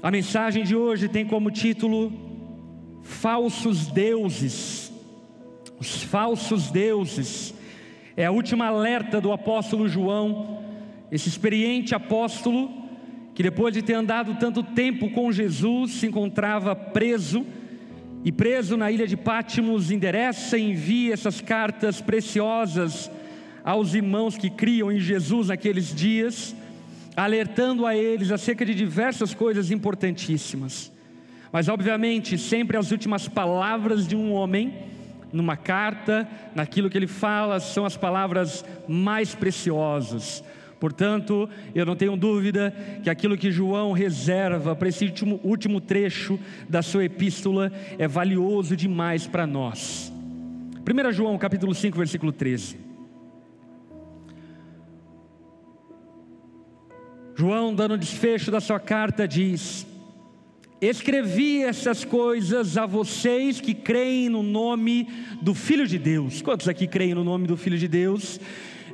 A mensagem de hoje tem como título Falsos Deuses. Os falsos deuses. É a última alerta do apóstolo João, esse experiente apóstolo que depois de ter andado tanto tempo com Jesus se encontrava preso e preso na ilha de Pátimos, endereça e envia essas cartas preciosas aos irmãos que criam em Jesus naqueles dias, alertando a eles acerca de diversas coisas importantíssimas. Mas, obviamente, sempre as últimas palavras de um homem, numa carta, naquilo que ele fala, são as palavras mais preciosas. Portanto, eu não tenho dúvida que aquilo que João reserva para esse último, último trecho da sua epístola é valioso demais para nós. 1 João capítulo 5, versículo 13. João, dando desfecho da sua carta, diz: Escrevi essas coisas a vocês que creem no nome do Filho de Deus. Quantos aqui creem no nome do Filho de Deus?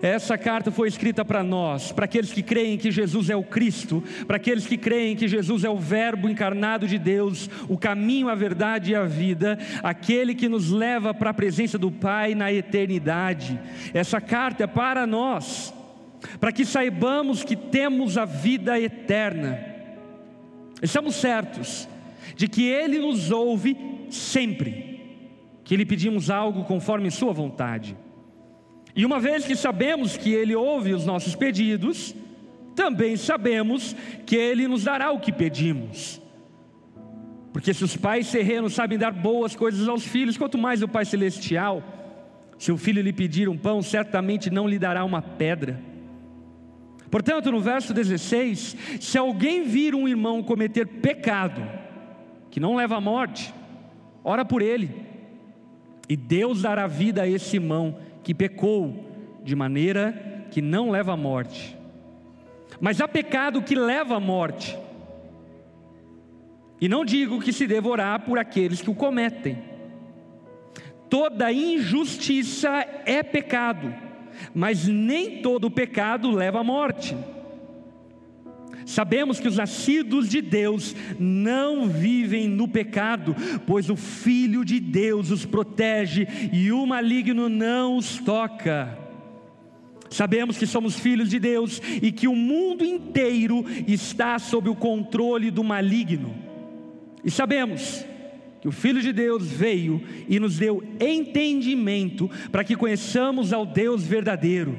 Essa carta foi escrita para nós, para aqueles que creem que Jesus é o Cristo, para aqueles que creem que Jesus é o Verbo encarnado de Deus, o caminho, a verdade e a vida, aquele que nos leva para a presença do Pai na eternidade. Essa carta é para nós, para que saibamos que temos a vida eterna. Estamos certos de que Ele nos ouve sempre que lhe pedimos algo conforme Sua vontade. E uma vez que sabemos que Ele ouve os nossos pedidos, também sabemos que Ele nos dará o que pedimos. Porque se os pais terrenos sabem dar boas coisas aos filhos, quanto mais o Pai Celestial, se o filho lhe pedir um pão, certamente não lhe dará uma pedra. Portanto, no verso 16: se alguém vir um irmão cometer pecado, que não leva à morte, ora por ele, e Deus dará vida a esse irmão que pecou de maneira que não leva à morte. Mas há pecado que leva à morte. E não digo que se devorar por aqueles que o cometem. Toda injustiça é pecado, mas nem todo pecado leva à morte. Sabemos que os nascidos de Deus não vivem no pecado, pois o Filho de Deus os protege e o maligno não os toca. Sabemos que somos filhos de Deus e que o mundo inteiro está sob o controle do maligno. E sabemos que o Filho de Deus veio e nos deu entendimento para que conheçamos ao Deus verdadeiro.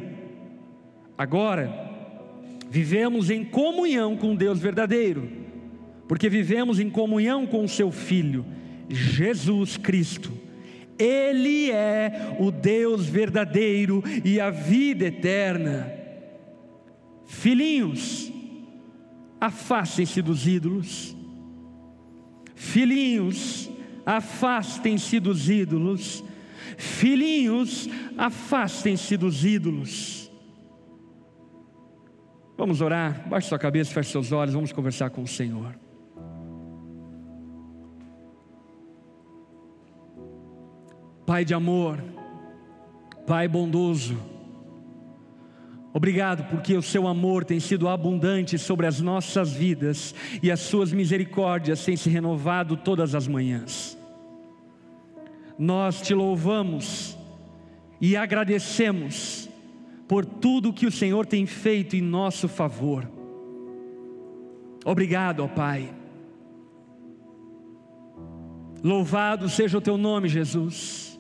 Agora, Vivemos em comunhão com Deus verdadeiro, porque vivemos em comunhão com o seu Filho, Jesus Cristo. Ele é o Deus verdadeiro e a vida eterna. Filhinhos, afastem-se dos ídolos. Filhinhos, afastem-se dos ídolos. Filhinhos, afastem-se dos ídolos. Vamos orar, baixe sua cabeça, feche seus olhos, vamos conversar com o Senhor. Pai de amor, Pai bondoso, obrigado porque o seu amor tem sido abundante sobre as nossas vidas e as suas misericórdias têm se renovado todas as manhãs. Nós te louvamos e agradecemos por tudo que o Senhor tem feito em nosso favor. Obrigado, ó Pai. Louvado seja o teu nome, Jesus.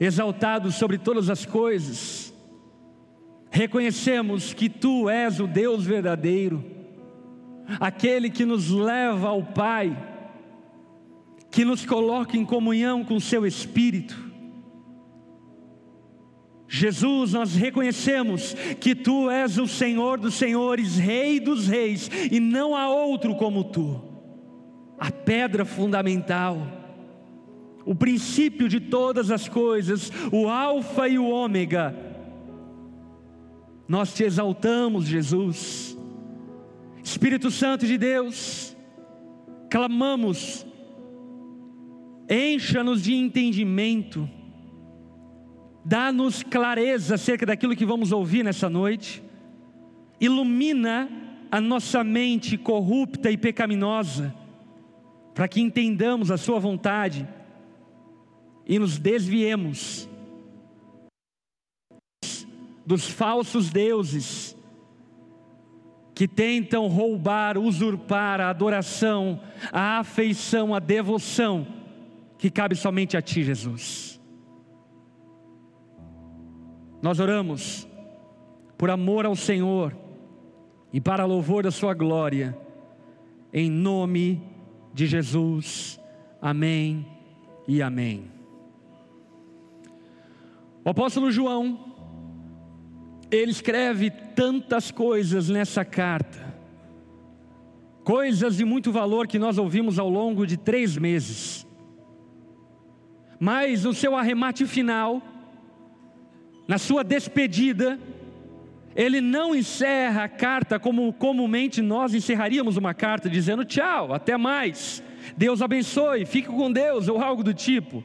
Exaltado sobre todas as coisas. Reconhecemos que tu és o Deus verdadeiro, aquele que nos leva ao Pai, que nos coloca em comunhão com o seu Espírito Jesus, nós reconhecemos que tu és o Senhor dos senhores, Rei dos reis, e não há outro como tu, a pedra fundamental, o princípio de todas as coisas, o Alfa e o Ômega. Nós te exaltamos, Jesus, Espírito Santo de Deus, clamamos, encha-nos de entendimento, dá-nos clareza acerca daquilo que vamos ouvir nessa noite, ilumina a nossa mente corrupta e pecaminosa, para que entendamos a Sua vontade e nos desviemos dos falsos deuses que tentam roubar, usurpar a adoração, a afeição, a devoção que cabe somente a Ti, Jesus. Nós oramos por amor ao Senhor e para louvor da Sua glória, em nome de Jesus. Amém e amém. O apóstolo João, ele escreve tantas coisas nessa carta, coisas de muito valor que nós ouvimos ao longo de três meses, mas no seu arremate final, na sua despedida, ele não encerra a carta como comumente nós encerraríamos uma carta, dizendo tchau, até mais, Deus abençoe, fique com Deus, ou algo do tipo.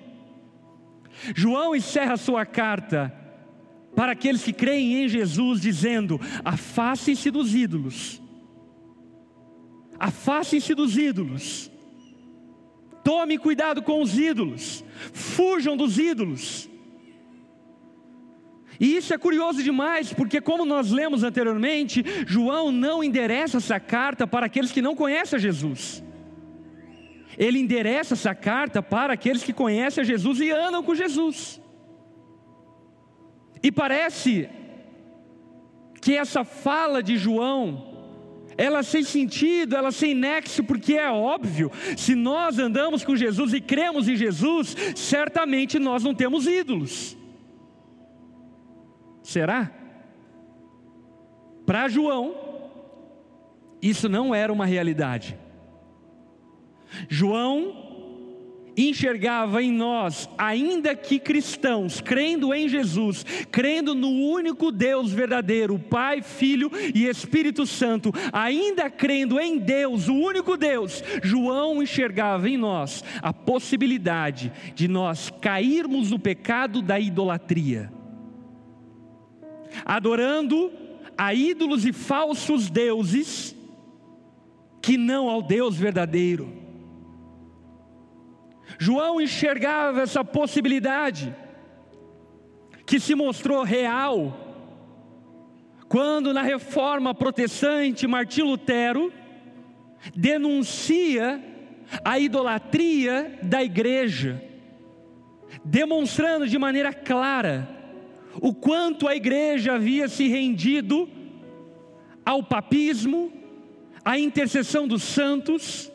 João encerra sua carta para aqueles que creem em Jesus, dizendo: afastem-se dos ídolos, afastem-se dos ídolos, tome cuidado com os ídolos, fujam dos ídolos. E isso é curioso demais, porque, como nós lemos anteriormente, João não endereça essa carta para aqueles que não conhecem Jesus ele endereça essa carta para aqueles que conhecem a Jesus e andam com Jesus. E parece que essa fala de João, ela sem sentido, ela sem nexo, porque é óbvio, se nós andamos com Jesus e cremos em Jesus, certamente nós não temos ídolos. Será? Para João, isso não era uma realidade. João enxergava em nós, ainda que cristãos, crendo em Jesus, crendo no único Deus verdadeiro, Pai, Filho e Espírito Santo, ainda crendo em Deus, o único Deus, João enxergava em nós a possibilidade de nós cairmos no pecado da idolatria, adorando a ídolos e falsos deuses, que não ao Deus verdadeiro. João enxergava essa possibilidade, que se mostrou real, quando na reforma protestante Martim Lutero denuncia a idolatria da igreja, demonstrando de maneira clara o quanto a igreja havia se rendido ao papismo, à intercessão dos santos,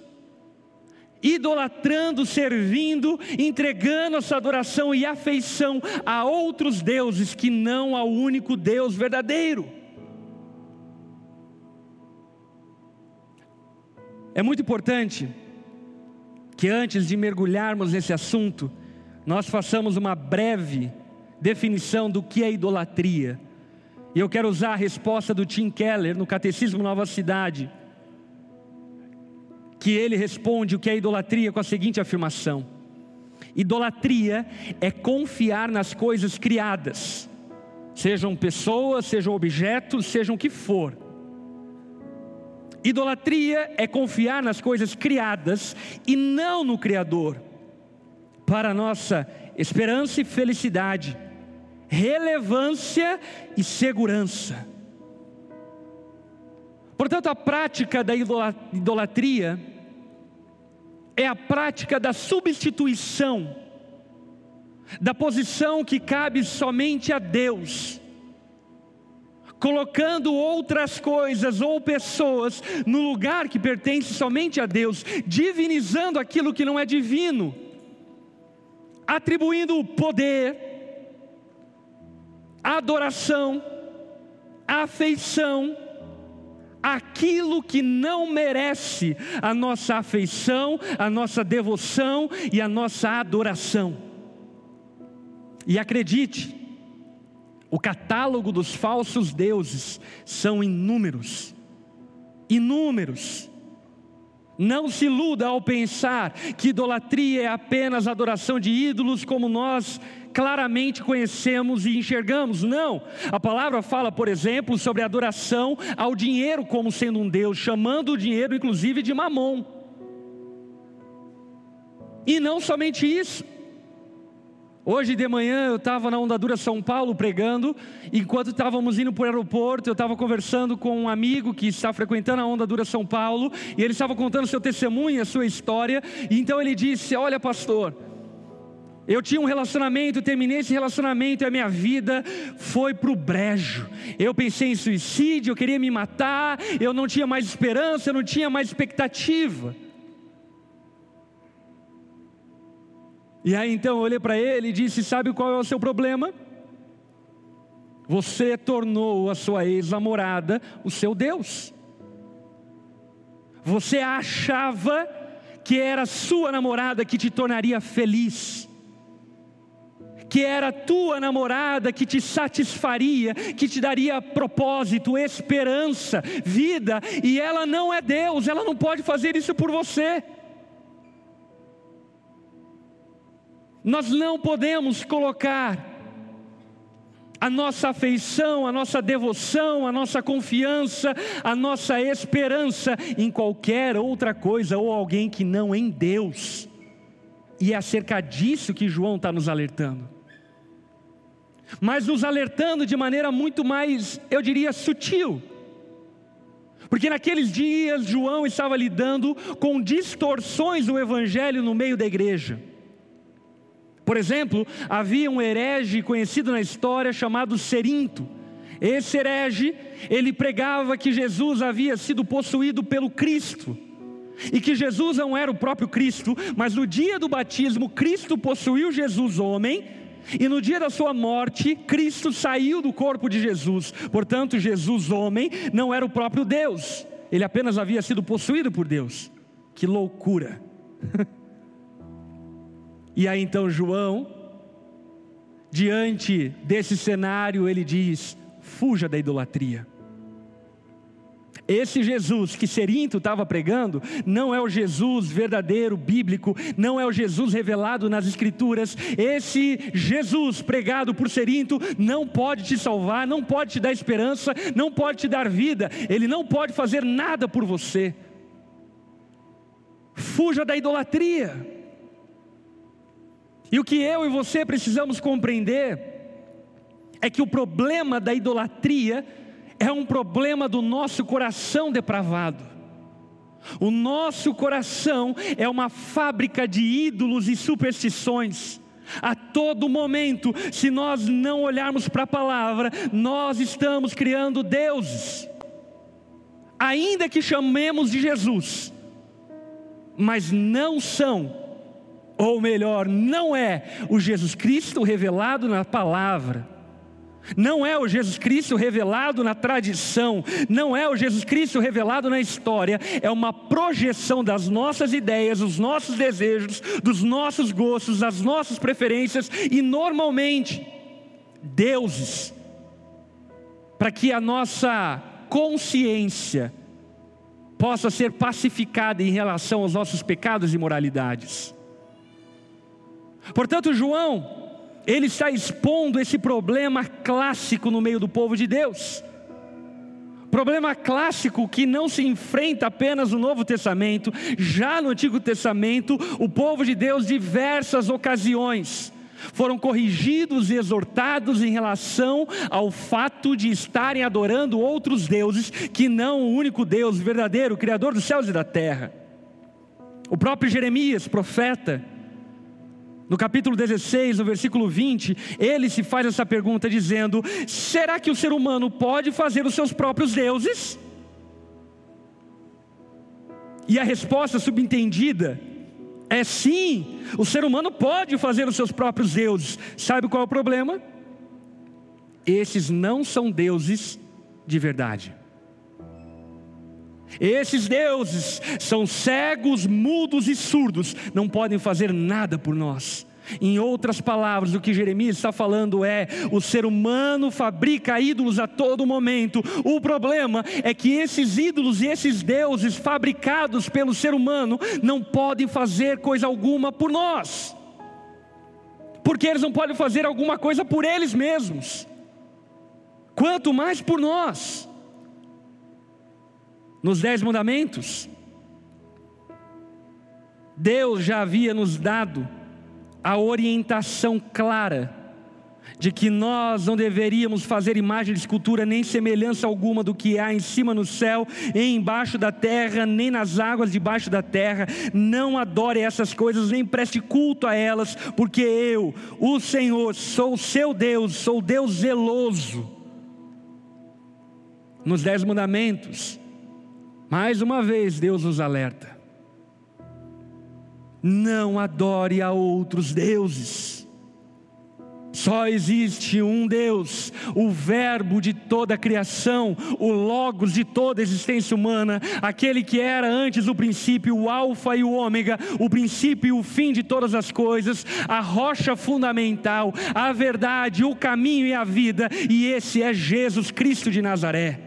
idolatrando, servindo, entregando a sua adoração e afeição a outros deuses que não ao único Deus verdadeiro. É muito importante que antes de mergulharmos nesse assunto, nós façamos uma breve definição do que é idolatria. E eu quero usar a resposta do Tim Keller no Catecismo Nova Cidade que ele responde o que é idolatria com a seguinte afirmação: Idolatria é confiar nas coisas criadas, sejam pessoas, sejam objetos, sejam o que for. Idolatria é confiar nas coisas criadas e não no Criador, para nossa esperança e felicidade, relevância e segurança. Portanto, a prática da idolatria é a prática da substituição da posição que cabe somente a Deus, colocando outras coisas ou pessoas no lugar que pertence somente a Deus, divinizando aquilo que não é divino, atribuindo poder, adoração, afeição, aquilo que não merece a nossa afeição, a nossa devoção e a nossa adoração. E acredite, o catálogo dos falsos deuses são inúmeros, inúmeros. Não se iluda ao pensar que idolatria é apenas adoração de ídolos, como nós claramente conhecemos e enxergamos. Não. A palavra fala, por exemplo, sobre adoração ao dinheiro como sendo um Deus, chamando o dinheiro inclusive de mamon. E não somente isso. Hoje de manhã eu estava na Ondadura São Paulo pregando, enquanto estávamos indo para o aeroporto, eu estava conversando com um amigo que está frequentando a Ondadura São Paulo, e ele estava contando seu testemunho, a sua história, e então ele disse: Olha, pastor, eu tinha um relacionamento, terminei esse relacionamento e a minha vida foi para o brejo. Eu pensei em suicídio, eu queria me matar, eu não tinha mais esperança, eu não tinha mais expectativa. E aí então eu olhei para ele e disse: Sabe qual é o seu problema? Você tornou a sua ex-namorada o seu Deus. Você achava que era sua namorada que te tornaria feliz, que era tua namorada que te satisfaria, que te daria propósito, esperança, vida, e ela não é Deus, ela não pode fazer isso por você. Nós não podemos colocar a nossa afeição, a nossa devoção, a nossa confiança, a nossa esperança em qualquer outra coisa ou alguém que não em Deus. E é acerca disso que João está nos alertando. Mas nos alertando de maneira muito mais, eu diria, sutil. Porque naqueles dias João estava lidando com distorções do evangelho no meio da igreja. Por exemplo, havia um herege conhecido na história chamado Serinto. Esse herege, ele pregava que Jesus havia sido possuído pelo Cristo. E que Jesus não era o próprio Cristo, mas no dia do batismo, Cristo possuiu Jesus homem, e no dia da sua morte, Cristo saiu do corpo de Jesus. Portanto, Jesus homem não era o próprio Deus, ele apenas havia sido possuído por Deus. Que loucura! E aí então João, diante desse cenário, ele diz: fuja da idolatria. Esse Jesus que Serinto estava pregando, não é o Jesus verdadeiro, bíblico, não é o Jesus revelado nas Escrituras. Esse Jesus pregado por Serinto não pode te salvar, não pode te dar esperança, não pode te dar vida, ele não pode fazer nada por você. Fuja da idolatria. E o que eu e você precisamos compreender é que o problema da idolatria é um problema do nosso coração depravado. O nosso coração é uma fábrica de ídolos e superstições. A todo momento, se nós não olharmos para a palavra, nós estamos criando deuses, ainda que chamemos de Jesus, mas não são ou melhor, não é o Jesus Cristo revelado na palavra, não é o Jesus Cristo revelado na tradição, não é o Jesus Cristo revelado na história, é uma projeção das nossas ideias, dos nossos desejos, dos nossos gostos, das nossas preferências e normalmente deuses, para que a nossa consciência possa ser pacificada em relação aos nossos pecados e moralidades. Portanto, João, ele está expondo esse problema clássico no meio do povo de Deus. Problema clássico que não se enfrenta apenas no Novo Testamento, já no Antigo Testamento, o povo de Deus, diversas ocasiões, foram corrigidos e exortados em relação ao fato de estarem adorando outros deuses que não o único Deus verdadeiro, Criador dos céus e da terra. O próprio Jeremias, profeta, no capítulo 16, no versículo 20, ele se faz essa pergunta dizendo: será que o ser humano pode fazer os seus próprios deuses? E a resposta subentendida é sim, o ser humano pode fazer os seus próprios deuses. Sabe qual é o problema? Esses não são deuses de verdade. Esses deuses são cegos, mudos e surdos, não podem fazer nada por nós. Em outras palavras, o que Jeremias está falando é: o ser humano fabrica ídolos a todo momento. O problema é que esses ídolos e esses deuses fabricados pelo ser humano não podem fazer coisa alguma por nós. porque eles não podem fazer alguma coisa por eles mesmos, quanto mais por nós. Nos Dez Mandamentos, Deus já havia nos dado a orientação clara de que nós não deveríamos fazer imagem de escultura nem semelhança alguma do que há em cima no céu, nem embaixo da terra, nem nas águas debaixo da terra. Não adore essas coisas, nem preste culto a elas, porque eu, o Senhor, sou o seu Deus, sou Deus zeloso. Nos Dez Mandamentos, mais uma vez Deus nos alerta: não adore a outros deuses. Só existe um Deus, o Verbo de toda a criação, o Logos de toda a existência humana, aquele que era antes o princípio, o Alfa e o Ômega, o princípio e o fim de todas as coisas, a rocha fundamental, a verdade, o caminho e a vida, e esse é Jesus Cristo de Nazaré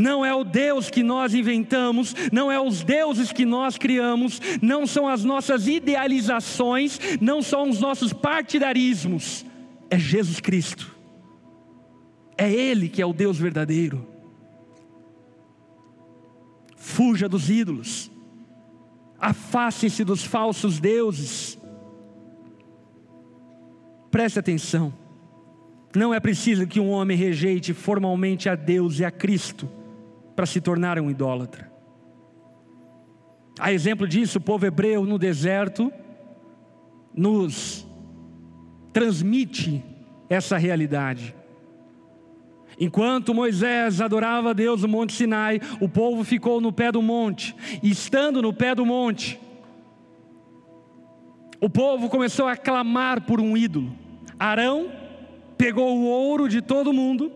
não é o Deus que nós inventamos, não é os deuses que nós criamos, não são as nossas idealizações, não são os nossos partidarismos, é Jesus Cristo. É Ele que é o Deus verdadeiro. Fuja dos ídolos, afaste-se dos falsos deuses. Preste atenção, não é preciso que um homem rejeite formalmente a Deus e a Cristo para se tornar um idólatra. A exemplo disso, o povo hebreu no deserto nos transmite essa realidade. Enquanto Moisés adorava a Deus no Monte Sinai, o povo ficou no pé do monte, e estando no pé do monte, o povo começou a clamar por um ídolo. Arão pegou o ouro de todo mundo,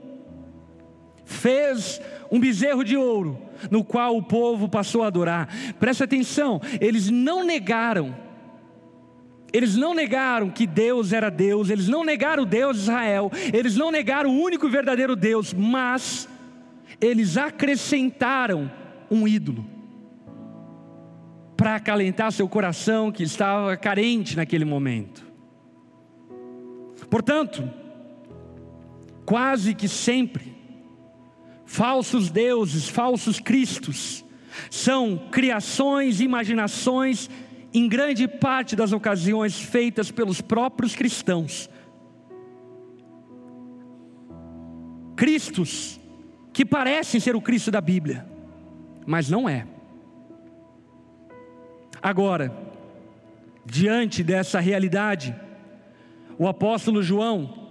fez um bezerro de ouro, no qual o povo passou a adorar. Preste atenção, eles não negaram, eles não negaram que Deus era Deus, eles não negaram o Deus de Israel, eles não negaram o único e verdadeiro Deus, mas eles acrescentaram um ídolo para acalentar seu coração que estava carente naquele momento. Portanto, quase que sempre, falsos deuses, falsos cristos, são criações, imaginações, em grande parte das ocasiões feitas pelos próprios cristãos. Cristos que parecem ser o Cristo da Bíblia, mas não é. Agora, diante dessa realidade, o apóstolo João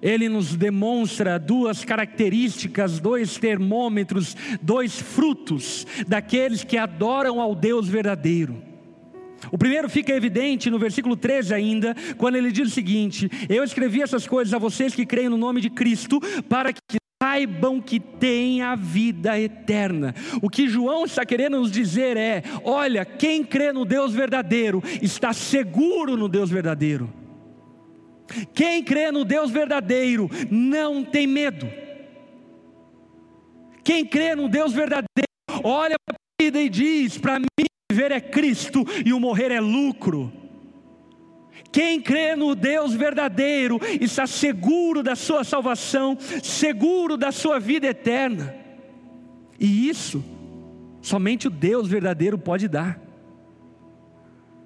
ele nos demonstra duas características, dois termômetros, dois frutos daqueles que adoram ao Deus verdadeiro. O primeiro fica evidente no versículo 13 ainda, quando ele diz o seguinte: Eu escrevi essas coisas a vocês que creem no nome de Cristo, para que saibam que têm a vida eterna. O que João está querendo nos dizer é: olha, quem crê no Deus verdadeiro está seguro no Deus verdadeiro. Quem crê no Deus verdadeiro não tem medo. Quem crê no Deus verdadeiro, olha para a vida e diz: para mim viver é Cristo e o morrer é lucro. Quem crê no Deus verdadeiro está seguro da sua salvação, seguro da sua vida eterna. E isso somente o Deus verdadeiro pode dar.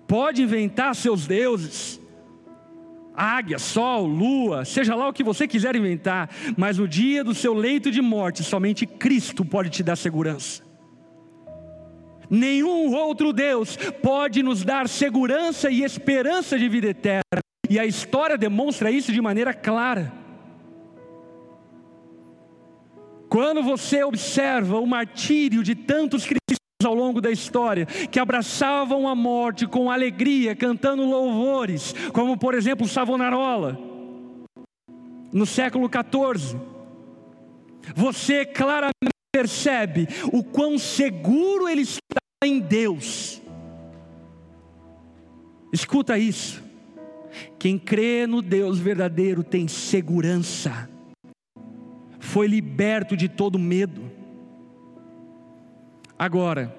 Pode inventar seus deuses, águia, sol, lua, seja lá o que você quiser inventar, mas no dia do seu leito de morte, somente Cristo pode te dar segurança. Nenhum outro Deus pode nos dar segurança e esperança de vida eterna, e a história demonstra isso de maneira clara. Quando você observa o martírio de tantos cristãos, ao longo da história que abraçavam a morte com alegria, cantando louvores, como por exemplo Savonarola, no século XIV. Você claramente percebe o quão seguro ele está em Deus. Escuta isso. Quem crê no Deus verdadeiro tem segurança, foi liberto de todo medo Agora,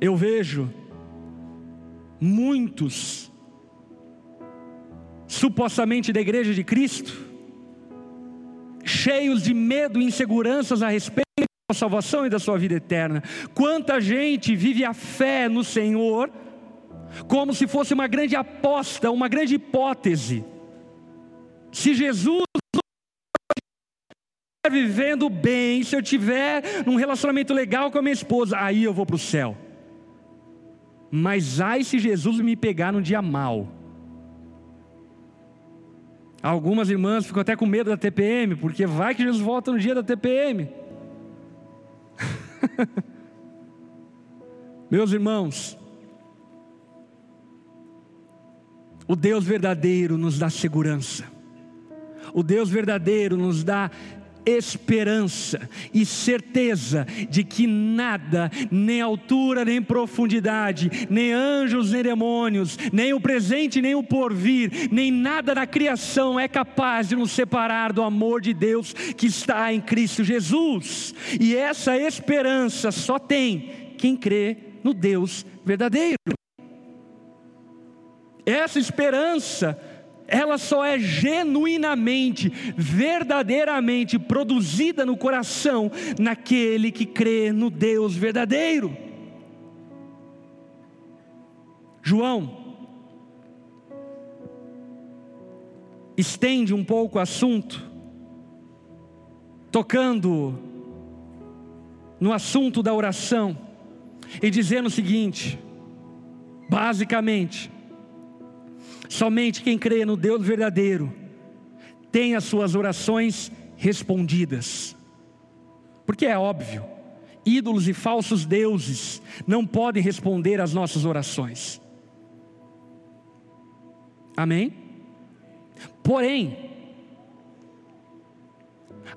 eu vejo muitos supostamente da igreja de Cristo, cheios de medo e inseguranças a respeito da salvação e da sua vida eterna. Quanta gente vive a fé no Senhor como se fosse uma grande aposta, uma grande hipótese. Se Jesus vivendo bem, se eu tiver num relacionamento legal com a minha esposa, aí eu vou para o céu. Mas ai se Jesus me pegar num dia mal. Algumas irmãs ficam até com medo da TPM, porque vai que Jesus volta no dia da TPM. Meus irmãos, o Deus verdadeiro nos dá segurança, o Deus verdadeiro nos dá esperança e certeza de que nada, nem altura, nem profundidade, nem anjos, nem demônios, nem o presente, nem o porvir, nem nada na criação é capaz de nos separar do amor de Deus que está em Cristo Jesus. E essa esperança só tem quem crê no Deus verdadeiro. Essa esperança ela só é genuinamente, verdadeiramente produzida no coração naquele que crê no Deus verdadeiro. João estende um pouco o assunto, tocando no assunto da oração e dizendo o seguinte: basicamente, Somente quem crê no Deus verdadeiro tem as suas orações respondidas. Porque é óbvio, ídolos e falsos deuses não podem responder às nossas orações. Amém? Porém,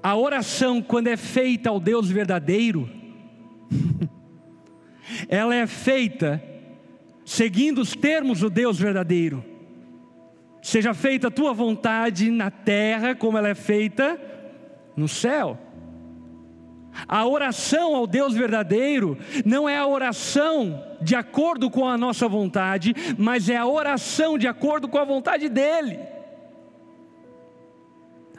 a oração, quando é feita ao Deus verdadeiro, ela é feita seguindo os termos do Deus verdadeiro. Seja feita a tua vontade na terra, como ela é feita no céu. A oração ao Deus verdadeiro não é a oração de acordo com a nossa vontade, mas é a oração de acordo com a vontade dEle.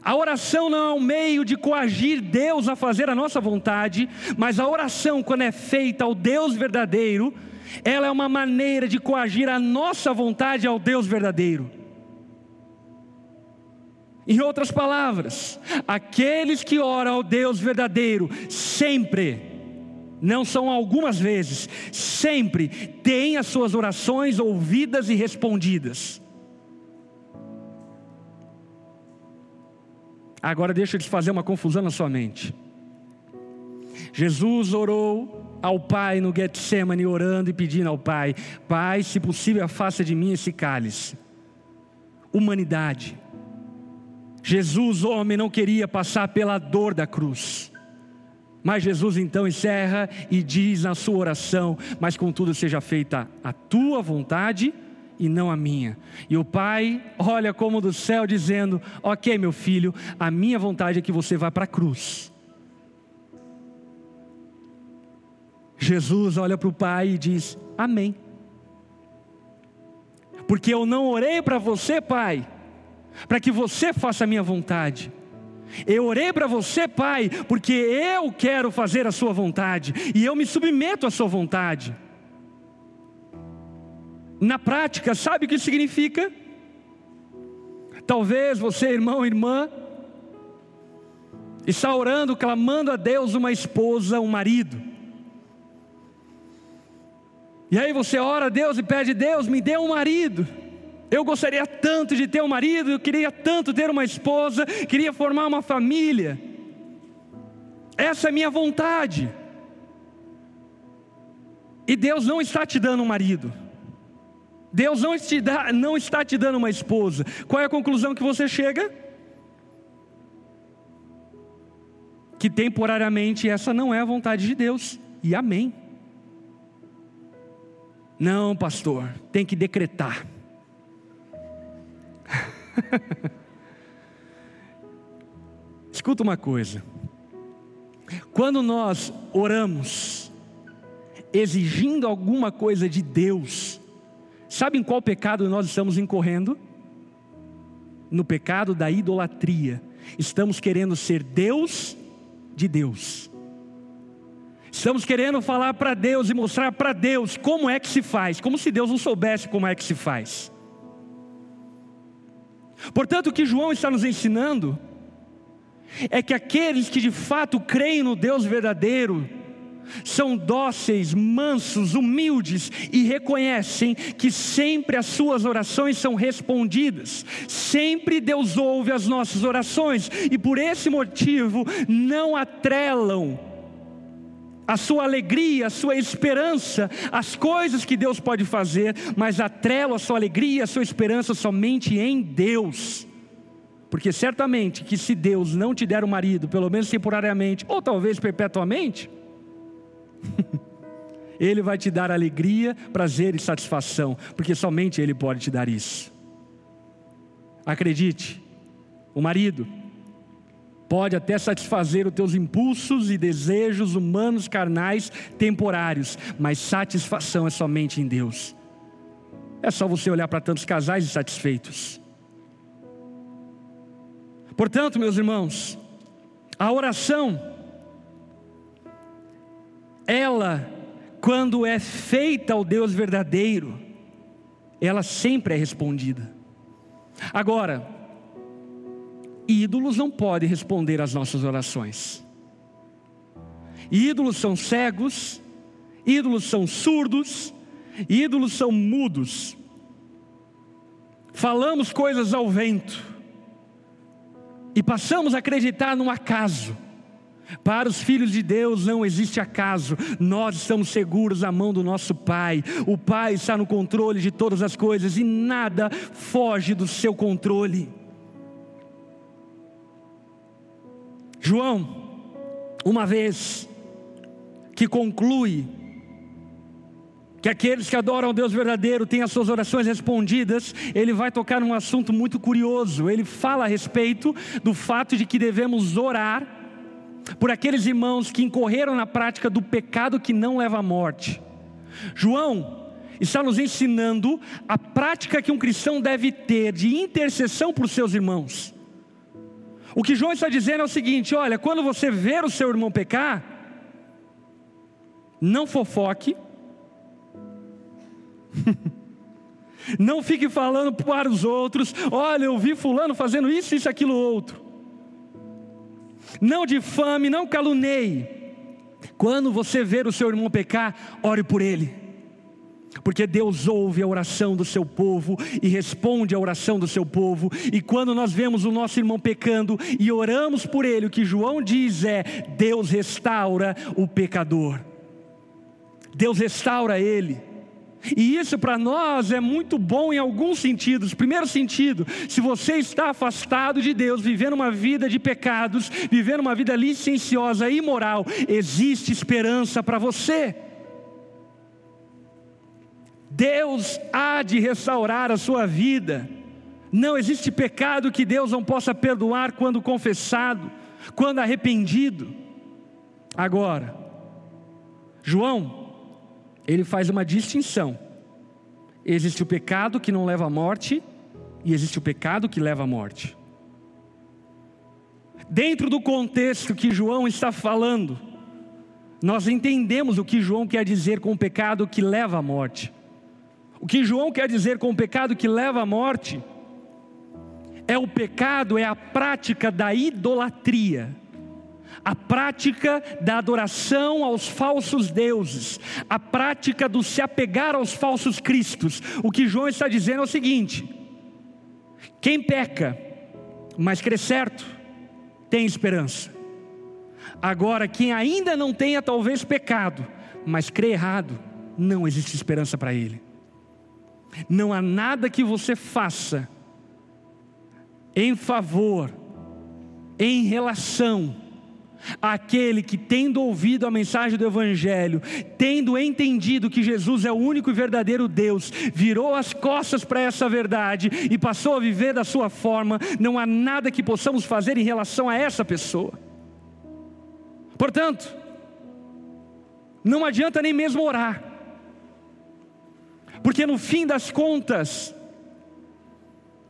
A oração não é um meio de coagir Deus a fazer a nossa vontade, mas a oração, quando é feita ao Deus verdadeiro, ela é uma maneira de coagir a nossa vontade ao Deus verdadeiro. Em outras palavras, aqueles que oram ao Deus verdadeiro, sempre, não são algumas vezes, sempre têm as suas orações ouvidas e respondidas. Agora deixa eu te fazer uma confusão na sua mente. Jesus orou ao Pai no Getsemane, orando e pedindo ao Pai: Pai, se possível, afasta de mim esse cálice. Humanidade Jesus, homem, não queria passar pela dor da cruz. Mas Jesus então encerra e diz na sua oração: Mas contudo seja feita a tua vontade e não a minha. E o pai olha como do céu, dizendo: Ok, meu filho, a minha vontade é que você vá para a cruz. Jesus olha para o pai e diz: Amém. Porque eu não orei para você, pai para que você faça a minha vontade. Eu orei para você, Pai, porque eu quero fazer a Sua vontade e eu me submeto à Sua vontade. Na prática, sabe o que significa? Talvez você, irmão, irmã, está orando, clamando a Deus uma esposa, um marido. E aí você ora a Deus e pede: Deus, me dê um marido. Eu gostaria tanto de ter um marido, eu queria tanto ter uma esposa, queria formar uma família. Essa é minha vontade. E Deus não está te dando um marido. Deus não, te dá, não está te dando uma esposa. Qual é a conclusão que você chega? Que temporariamente essa não é a vontade de Deus. E amém. Não, pastor, tem que decretar. Escuta uma coisa. Quando nós oramos, exigindo alguma coisa de Deus, sabe em qual pecado nós estamos incorrendo? no pecado da idolatria. Estamos querendo ser Deus de Deus. Estamos querendo falar para Deus e mostrar para Deus como é que se faz, como se Deus não soubesse como é que se faz. Portanto, o que João está nos ensinando é que aqueles que de fato creem no Deus verdadeiro, são dóceis, mansos, humildes e reconhecem que sempre as suas orações são respondidas, sempre Deus ouve as nossas orações e por esse motivo não atrelam a sua alegria, a sua esperança, as coisas que Deus pode fazer, mas atrelam a sua alegria, a sua esperança somente em Deus. Porque certamente que se Deus não te der o um marido, pelo menos temporariamente, ou talvez perpetuamente, Ele vai te dar alegria, prazer e satisfação, porque somente Ele pode te dar isso. Acredite, o marido pode até satisfazer os teus impulsos e desejos humanos carnais temporários, mas satisfação é somente em Deus. É só você olhar para tantos casais insatisfeitos. Portanto, meus irmãos, a oração ela, quando é feita ao Deus verdadeiro, ela sempre é respondida. Agora, ídolos não podem responder às nossas orações. Ídolos são cegos, ídolos são surdos, ídolos são mudos. Falamos coisas ao vento e passamos a acreditar num acaso. Para os filhos de Deus não existe acaso, nós estamos seguros à mão do nosso Pai. O Pai está no controle de todas as coisas e nada foge do seu controle. João, uma vez que conclui que aqueles que adoram o Deus verdadeiro têm as suas orações respondidas, ele vai tocar num assunto muito curioso. Ele fala a respeito do fato de que devemos orar por aqueles irmãos que incorreram na prática do pecado que não leva à morte. João está nos ensinando a prática que um cristão deve ter de intercessão por seus irmãos. O que João está dizendo é o seguinte: olha, quando você ver o seu irmão pecar, não fofoque, não fique falando para os outros, olha, eu vi fulano fazendo isso, isso, aquilo, outro não difame, não caluneie. Quando você ver o seu irmão pecar, ore por ele. Porque Deus ouve a oração do seu povo e responde a oração do seu povo. E quando nós vemos o nosso irmão pecando e oramos por ele, o que João diz é: Deus restaura o pecador. Deus restaura ele. E isso para nós é muito bom em alguns sentidos. Primeiro sentido, se você está afastado de Deus, vivendo uma vida de pecados, vivendo uma vida licenciosa e imoral, existe esperança para você. Deus há de restaurar a sua vida. Não existe pecado que Deus não possa perdoar quando confessado, quando arrependido. Agora, João ele faz uma distinção. Existe o pecado que não leva à morte e existe o pecado que leva à morte. Dentro do contexto que João está falando, nós entendemos o que João quer dizer com o pecado que leva à morte. O que João quer dizer com o pecado que leva à morte é o pecado, é a prática da idolatria a prática da adoração aos falsos deuses, a prática do se apegar aos falsos cristos. O que João está dizendo é o seguinte: quem peca, mas crê certo, tem esperança. Agora, quem ainda não tenha talvez pecado, mas crê errado, não existe esperança para ele. Não há nada que você faça em favor, em relação Aquele que, tendo ouvido a mensagem do Evangelho, tendo entendido que Jesus é o único e verdadeiro Deus, virou as costas para essa verdade e passou a viver da sua forma, não há nada que possamos fazer em relação a essa pessoa. Portanto, não adianta nem mesmo orar, porque no fim das contas,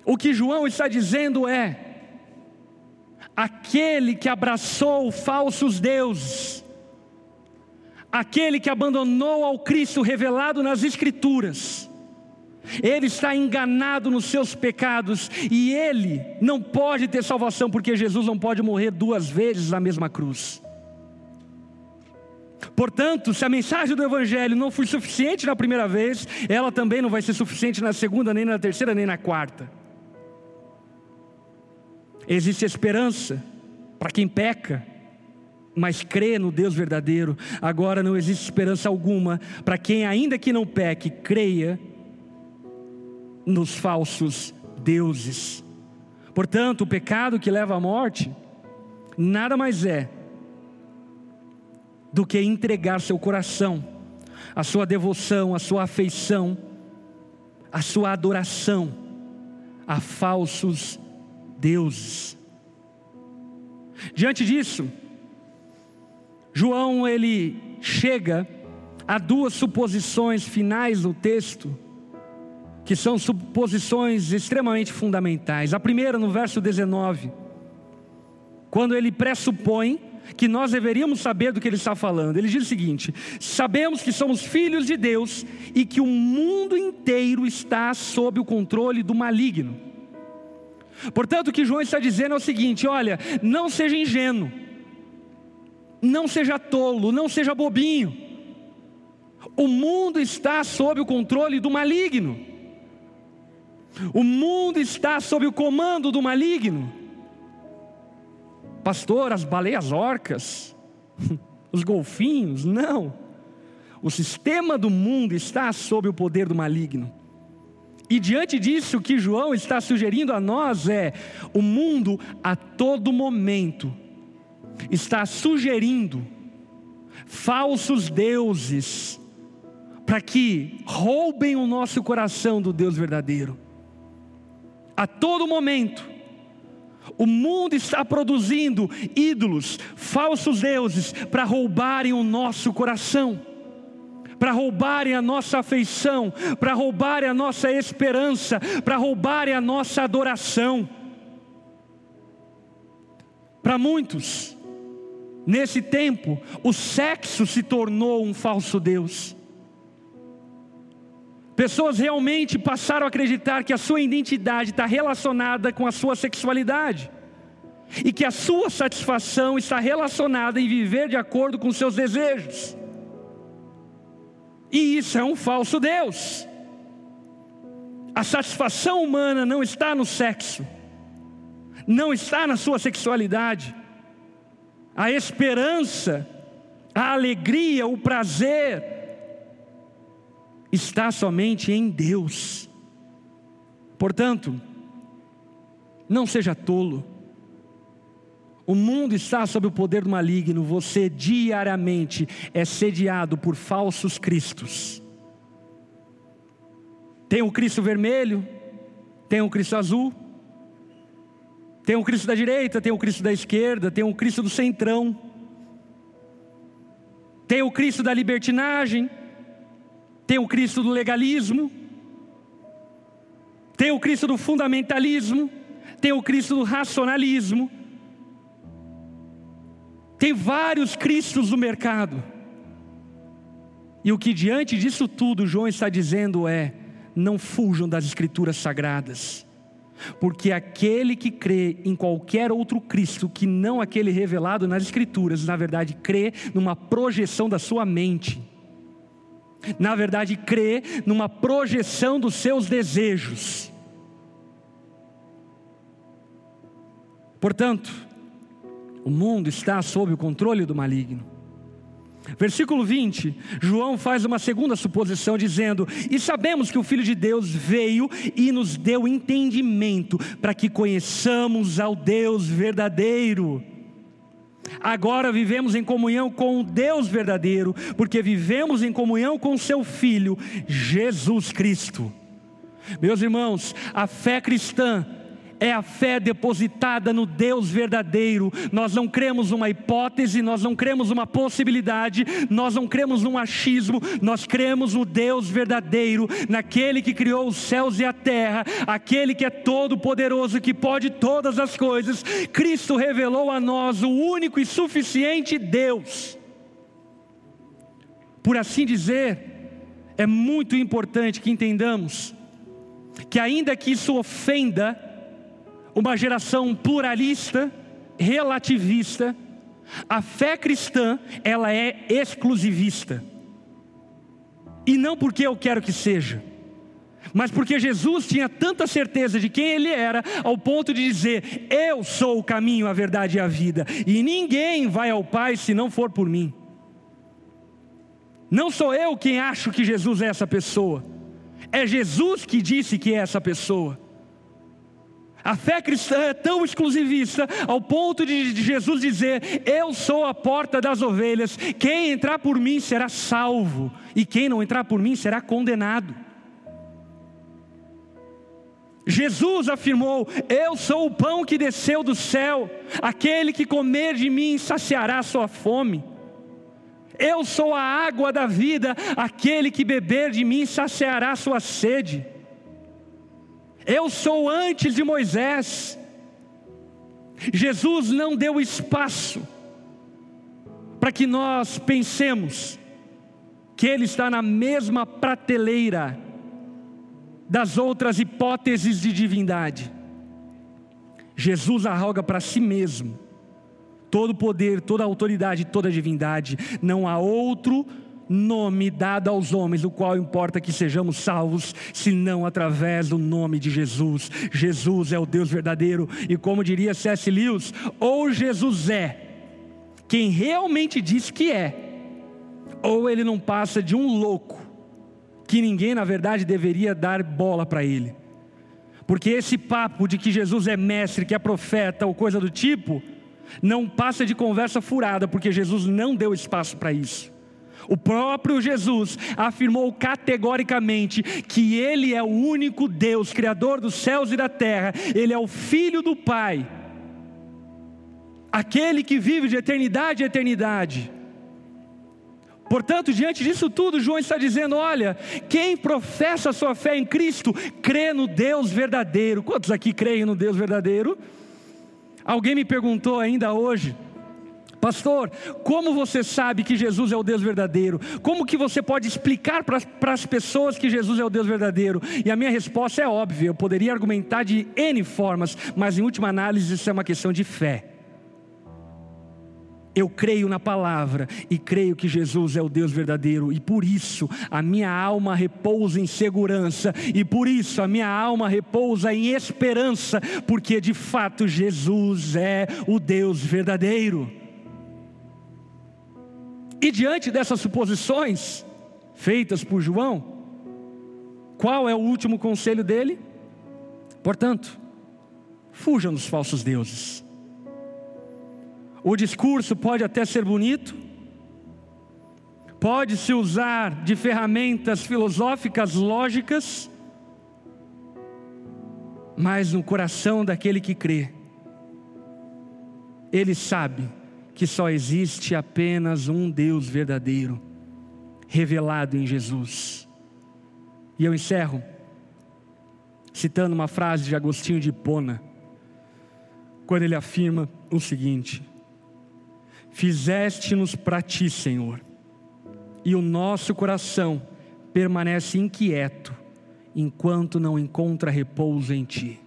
O que João está dizendo é: aquele que abraçou falsos deuses, aquele que abandonou ao Cristo revelado nas Escrituras, ele está enganado nos seus pecados e ele não pode ter salvação porque Jesus não pode morrer duas vezes na mesma cruz. Portanto, se a mensagem do Evangelho não foi suficiente na primeira vez, ela também não vai ser suficiente na segunda, nem na terceira, nem na quarta. Existe esperança para quem peca, mas crê no Deus verdadeiro. Agora não existe esperança alguma para quem, ainda que não peque, creia nos falsos deuses. Portanto, o pecado que leva à morte nada mais é do que entregar seu coração, a sua devoção, a sua afeição, a sua adoração a falsos deuses. Diante disso, João ele chega a duas suposições finais no texto que são suposições extremamente fundamentais. A primeira, no verso 19, quando ele pressupõe que nós deveríamos saber do que ele está falando. Ele diz o seguinte: sabemos que somos filhos de Deus e que o mundo inteiro está sob o controle do maligno. Portanto, o que João está dizendo é o seguinte: olha, não seja ingênuo, não seja tolo, não seja bobinho. O mundo está sob o controle do maligno. O mundo está sob o comando do maligno. Pastor, as baleias orcas, os golfinhos, não. O sistema do mundo está sob o poder do maligno. E diante disso, o que João está sugerindo a nós é: o mundo a todo momento está sugerindo falsos deuses para que roubem o nosso coração do Deus verdadeiro a todo momento. O mundo está produzindo ídolos, falsos deuses, para roubarem o nosso coração, para roubarem a nossa afeição, para roubarem a nossa esperança, para roubarem a nossa adoração. Para muitos, nesse tempo, o sexo se tornou um falso Deus. Pessoas realmente passaram a acreditar que a sua identidade está relacionada com a sua sexualidade e que a sua satisfação está relacionada em viver de acordo com seus desejos. E isso é um falso Deus. A satisfação humana não está no sexo, não está na sua sexualidade. A esperança, a alegria, o prazer, está somente em Deus. Portanto, não seja tolo. O mundo está sob o poder do maligno, você diariamente é sediado por falsos cristos. Tem o Cristo vermelho, tem o Cristo azul, tem o Cristo da direita, tem o Cristo da esquerda, tem o Cristo do centrão, tem o Cristo da libertinagem, tem o Cristo do legalismo, tem o Cristo do fundamentalismo, tem o Cristo do racionalismo, tem vários Cristos no mercado. E o que diante disso tudo João está dizendo é: não fujam das Escrituras sagradas, porque aquele que crê em qualquer outro Cristo que não aquele revelado nas Escrituras, na verdade crê numa projeção da sua mente na verdade, crê numa projeção dos seus desejos. Portanto, o mundo está sob o controle do maligno. Versículo 20, João faz uma segunda suposição, dizendo: E sabemos que o Filho de Deus veio e nos deu entendimento para que conheçamos ao Deus verdadeiro. Agora vivemos em comunhão com o Deus verdadeiro, porque vivemos em comunhão com seu Filho, Jesus Cristo. Meus irmãos, a fé cristã é a fé depositada no Deus verdadeiro. Nós não cremos uma hipótese, nós não cremos uma possibilidade, nós não cremos num achismo, nós cremos no Deus verdadeiro, naquele que criou os céus e a terra, aquele que é todo poderoso, que pode todas as coisas. Cristo revelou a nós o único e suficiente Deus. Por assim dizer, é muito importante que entendamos que, ainda que isso ofenda uma geração pluralista, relativista, a fé cristã, ela é exclusivista. E não porque eu quero que seja, mas porque Jesus tinha tanta certeza de quem ele era, ao ponto de dizer: Eu sou o caminho, a verdade e a vida, e ninguém vai ao Pai se não for por mim. Não sou eu quem acho que Jesus é essa pessoa, é Jesus que disse que é essa pessoa. A fé cristã é tão exclusivista ao ponto de Jesus dizer: Eu sou a porta das ovelhas, quem entrar por mim será salvo, e quem não entrar por mim será condenado. Jesus afirmou: Eu sou o pão que desceu do céu, aquele que comer de mim saciará sua fome. Eu sou a água da vida, aquele que beber de mim saciará sua sede. Eu sou antes de Moisés. Jesus não deu espaço para que nós pensemos que Ele está na mesma prateleira das outras hipóteses de divindade. Jesus arroga para si mesmo todo poder, toda autoridade, toda divindade. Não há outro nome dado aos homens, o qual importa que sejamos salvos, senão através do nome de Jesus. Jesus é o Deus verdadeiro, e como diria C.S. Lewis, ou Jesus é quem realmente diz que é, ou ele não passa de um louco, que ninguém na verdade deveria dar bola para ele. Porque esse papo de que Jesus é mestre, que é profeta ou coisa do tipo, não passa de conversa furada, porque Jesus não deu espaço para isso. O próprio Jesus afirmou categoricamente que Ele é o único Deus, Criador dos céus e da terra, Ele é o Filho do Pai, aquele que vive de eternidade em eternidade. Portanto, diante disso tudo, João está dizendo: olha, quem professa a sua fé em Cristo, crê no Deus verdadeiro. Quantos aqui creem no Deus verdadeiro? Alguém me perguntou ainda hoje, Pastor, como você sabe que Jesus é o Deus verdadeiro? Como que você pode explicar para as pessoas que Jesus é o Deus verdadeiro? E a minha resposta é óbvia, eu poderia argumentar de N formas, mas em última análise isso é uma questão de fé. Eu creio na palavra e creio que Jesus é o Deus verdadeiro, e por isso a minha alma repousa em segurança, e por isso a minha alma repousa em esperança, porque de fato Jesus é o Deus verdadeiro. E diante dessas suposições feitas por João, qual é o último conselho dele? Portanto, fujam dos falsos deuses. O discurso pode até ser bonito, pode se usar de ferramentas filosóficas lógicas, mas no coração daquele que crê, ele sabe que só existe apenas um Deus verdadeiro, revelado em Jesus. E eu encerro citando uma frase de Agostinho de Hipona, quando ele afirma o seguinte: Fizeste-nos para ti, Senhor, e o nosso coração permanece inquieto enquanto não encontra repouso em ti.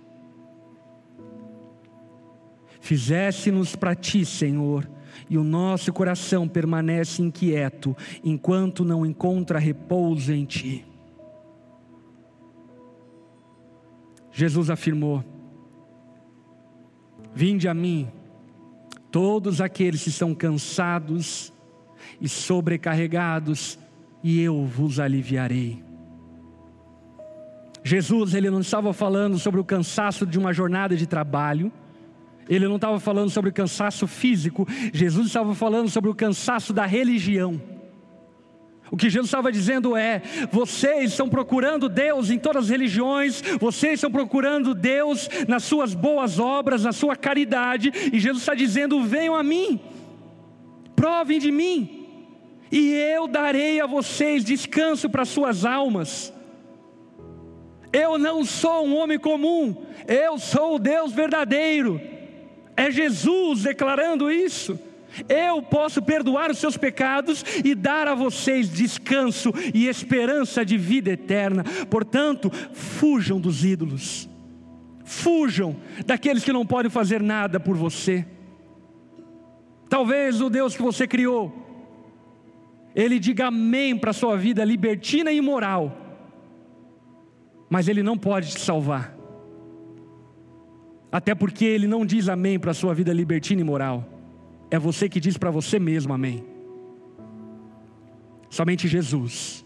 Fizeste-nos para ti, Senhor, e o nosso coração permanece inquieto enquanto não encontra repouso em Ti. Jesus afirmou: Vinde a mim, todos aqueles que estão cansados e sobrecarregados, e eu vos aliviarei. Jesus, ele não estava falando sobre o cansaço de uma jornada de trabalho, ele não estava falando sobre o cansaço físico, Jesus estava falando sobre o cansaço da religião. O que Jesus estava dizendo é: vocês estão procurando Deus em todas as religiões, vocês estão procurando Deus nas suas boas obras, na sua caridade, e Jesus está dizendo: venham a mim, provem de mim, e eu darei a vocês descanso para suas almas. Eu não sou um homem comum, eu sou o Deus verdadeiro. É Jesus declarando isso. Eu posso perdoar os seus pecados e dar a vocês descanso e esperança de vida eterna. Portanto, fujam dos ídolos. Fujam daqueles que não podem fazer nada por você. Talvez o Deus que você criou, ele diga amém para a sua vida libertina e imoral, mas ele não pode te salvar. Até porque ele não diz amém para a sua vida libertina e moral. É você que diz para você mesmo amém. Somente Jesus.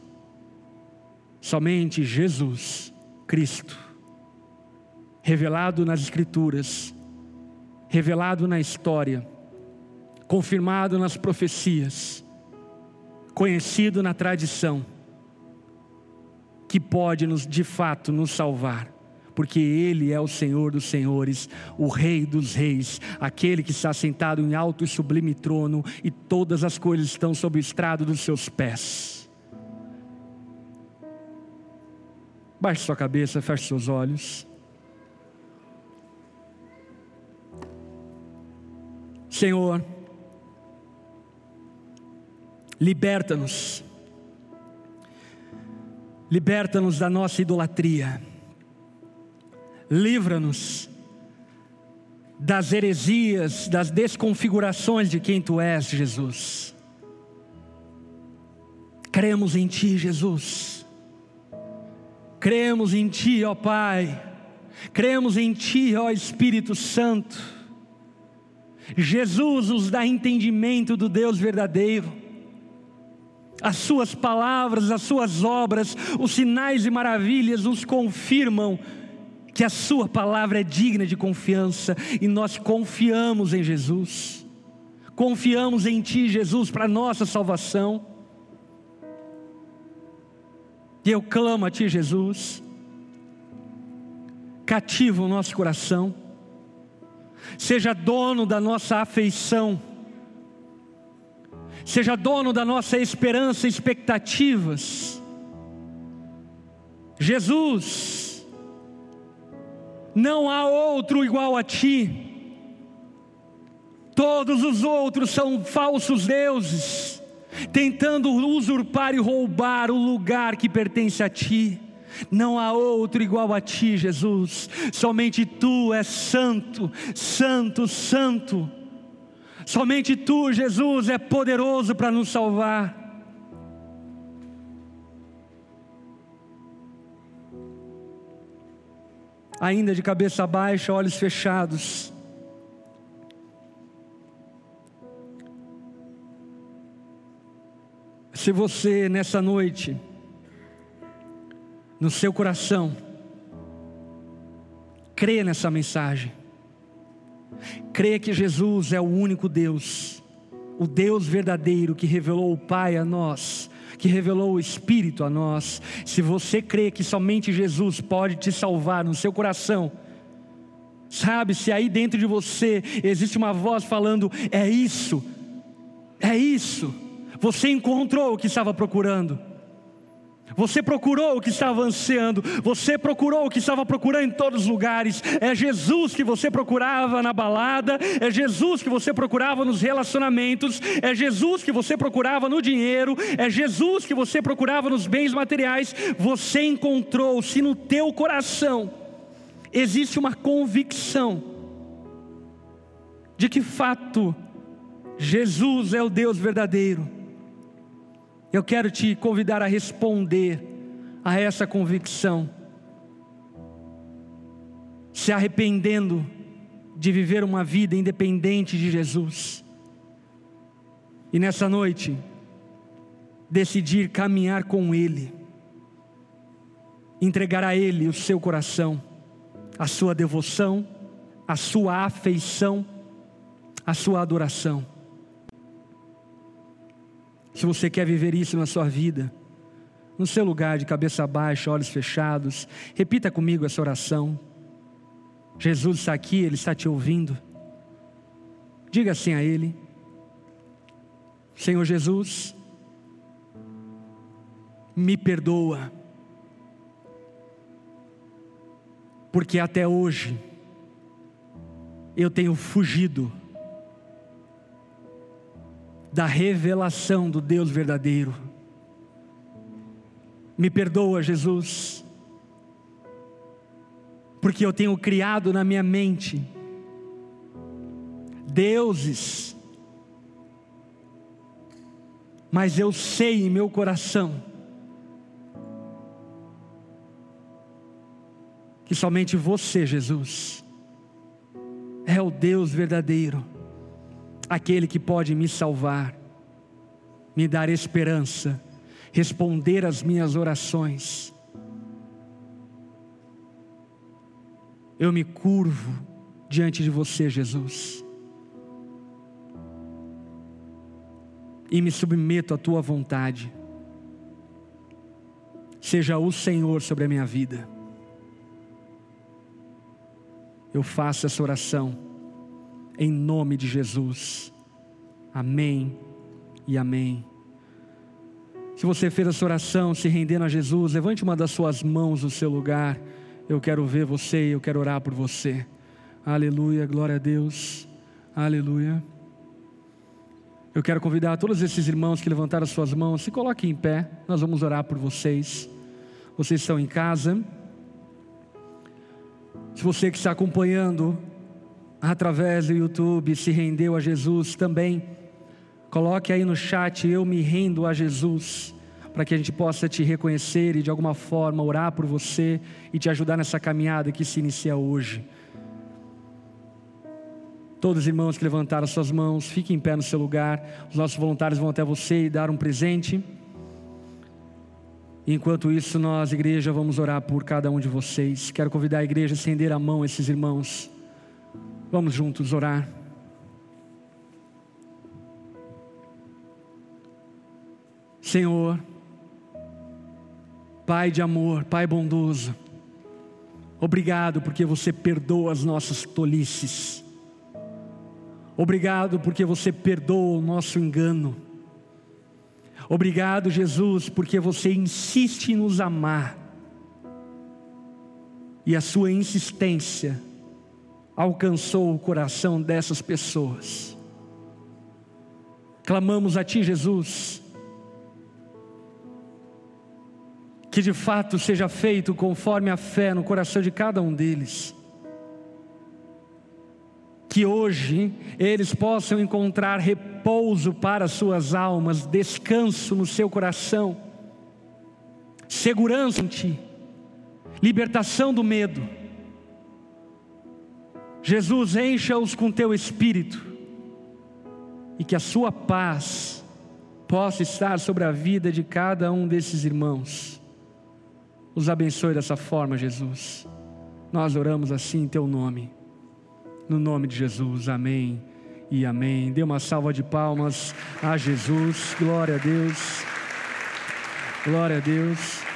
Somente Jesus, Cristo, revelado nas Escrituras, revelado na história, confirmado nas profecias, conhecido na tradição, que pode nos de fato nos salvar porque Ele é o Senhor dos Senhores, o Rei dos Reis, aquele que está sentado em alto e sublime trono, e todas as coisas estão sob o estrado dos seus pés. Baixe sua cabeça, feche seus olhos. Senhor, liberta-nos, liberta-nos da nossa idolatria livra-nos das heresias, das desconfigurações de quem tu és, Jesus. Cremos em Ti, Jesus. Cremos em Ti, ó Pai. Cremos em Ti, ó Espírito Santo. Jesus nos dá entendimento do Deus verdadeiro. As Suas palavras, as Suas obras, os sinais e maravilhas nos confirmam que a Sua palavra é digna de confiança e nós confiamos em Jesus, confiamos em Ti, Jesus, para nossa salvação. E eu clamo a Ti, Jesus, cativa o nosso coração, seja dono da nossa afeição, seja dono da nossa esperança e expectativas. Jesus, não há outro igual a ti. Todos os outros são falsos deuses, tentando usurpar e roubar o lugar que pertence a ti. Não há outro igual a ti, Jesus. Somente tu és santo, santo, santo. Somente tu, Jesus, é poderoso para nos salvar. Ainda de cabeça baixa, olhos fechados. Se você nessa noite, no seu coração, crê nessa mensagem, crê que Jesus é o único Deus, o Deus verdadeiro que revelou o Pai a nós, que revelou o Espírito a nós. Se você crê que somente Jesus pode te salvar no seu coração, sabe, se aí dentro de você existe uma voz falando: é isso, é isso, você encontrou o que estava procurando. Você procurou o que estava ansiando, você procurou o que estava procurando em todos os lugares. É Jesus que você procurava na balada, é Jesus que você procurava nos relacionamentos, é Jesus que você procurava no dinheiro, é Jesus que você procurava nos bens materiais. Você encontrou, se no teu coração existe uma convicção de que fato Jesus é o Deus verdadeiro eu quero te convidar a responder a essa convicção, se arrependendo de viver uma vida independente de Jesus, e nessa noite, decidir caminhar com Ele, entregar a Ele o seu coração, a sua devoção, a sua afeição, a sua adoração. Se você quer viver isso na sua vida, no seu lugar de cabeça baixa, olhos fechados, repita comigo essa oração. Jesus está aqui, Ele está te ouvindo. Diga assim a Ele: Senhor Jesus, me perdoa, porque até hoje eu tenho fugido da revelação do Deus verdadeiro. Me perdoa, Jesus, porque eu tenho criado na minha mente deuses, mas eu sei em meu coração que somente você, Jesus, é o Deus verdadeiro, aquele que pode me salvar, me dar esperança, responder às minhas orações. Eu me curvo diante de você, Jesus, e me submeto à tua vontade. Seja o Senhor sobre a minha vida eu faço essa oração em nome de Jesus. Amém e amém. Se você fez essa oração se rendendo a Jesus, levante uma das suas mãos no seu lugar. Eu quero ver você e eu quero orar por você. Aleluia, glória a Deus. Aleluia. Eu quero convidar todos esses irmãos que levantaram as suas mãos, se coloquem em pé, nós vamos orar por vocês. Vocês estão em casa. Se você que está acompanhando através do YouTube se rendeu a Jesus também, coloque aí no chat: Eu me rendo a Jesus, para que a gente possa te reconhecer e de alguma forma orar por você e te ajudar nessa caminhada que se inicia hoje. Todos os irmãos que levantaram suas mãos, fiquem em pé no seu lugar. Os nossos voluntários vão até você e dar um presente. Enquanto isso, nós, igreja, vamos orar por cada um de vocês. Quero convidar a igreja a estender a mão a esses irmãos. Vamos juntos orar. Senhor, Pai de amor, Pai bondoso, obrigado porque você perdoa as nossas tolices. Obrigado porque você perdoa o nosso engano. Obrigado, Jesus, porque você insiste em nos amar. E a sua insistência alcançou o coração dessas pessoas. Clamamos a Ti, Jesus, que de fato seja feito conforme a fé no coração de cada um deles que hoje eles possam encontrar repouso para suas almas, descanso no seu coração, segurança em Ti, libertação do medo. Jesus, encha-os com Teu Espírito e que a Sua paz possa estar sobre a vida de cada um desses irmãos. Os abençoe dessa forma, Jesus. Nós oramos assim em Teu nome. No nome de Jesus, amém e amém. Dê uma salva de palmas a Jesus. Glória a Deus. Glória a Deus.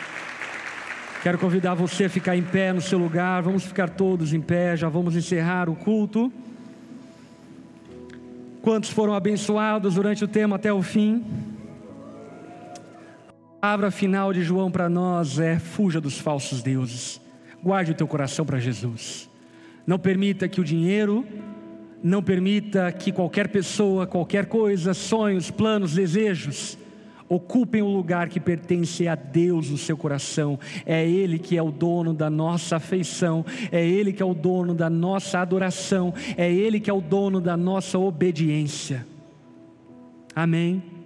Quero convidar você a ficar em pé no seu lugar. Vamos ficar todos em pé. Já vamos encerrar o culto. Quantos foram abençoados durante o tema até o fim? A palavra final de João para nós é: fuja dos falsos deuses. Guarde o teu coração para Jesus. Não permita que o dinheiro, não permita que qualquer pessoa, qualquer coisa, sonhos, planos, desejos, ocupem o lugar que pertence a Deus no seu coração. É Ele que é o dono da nossa afeição, é Ele que é o dono da nossa adoração, é Ele que é o dono da nossa obediência. Amém.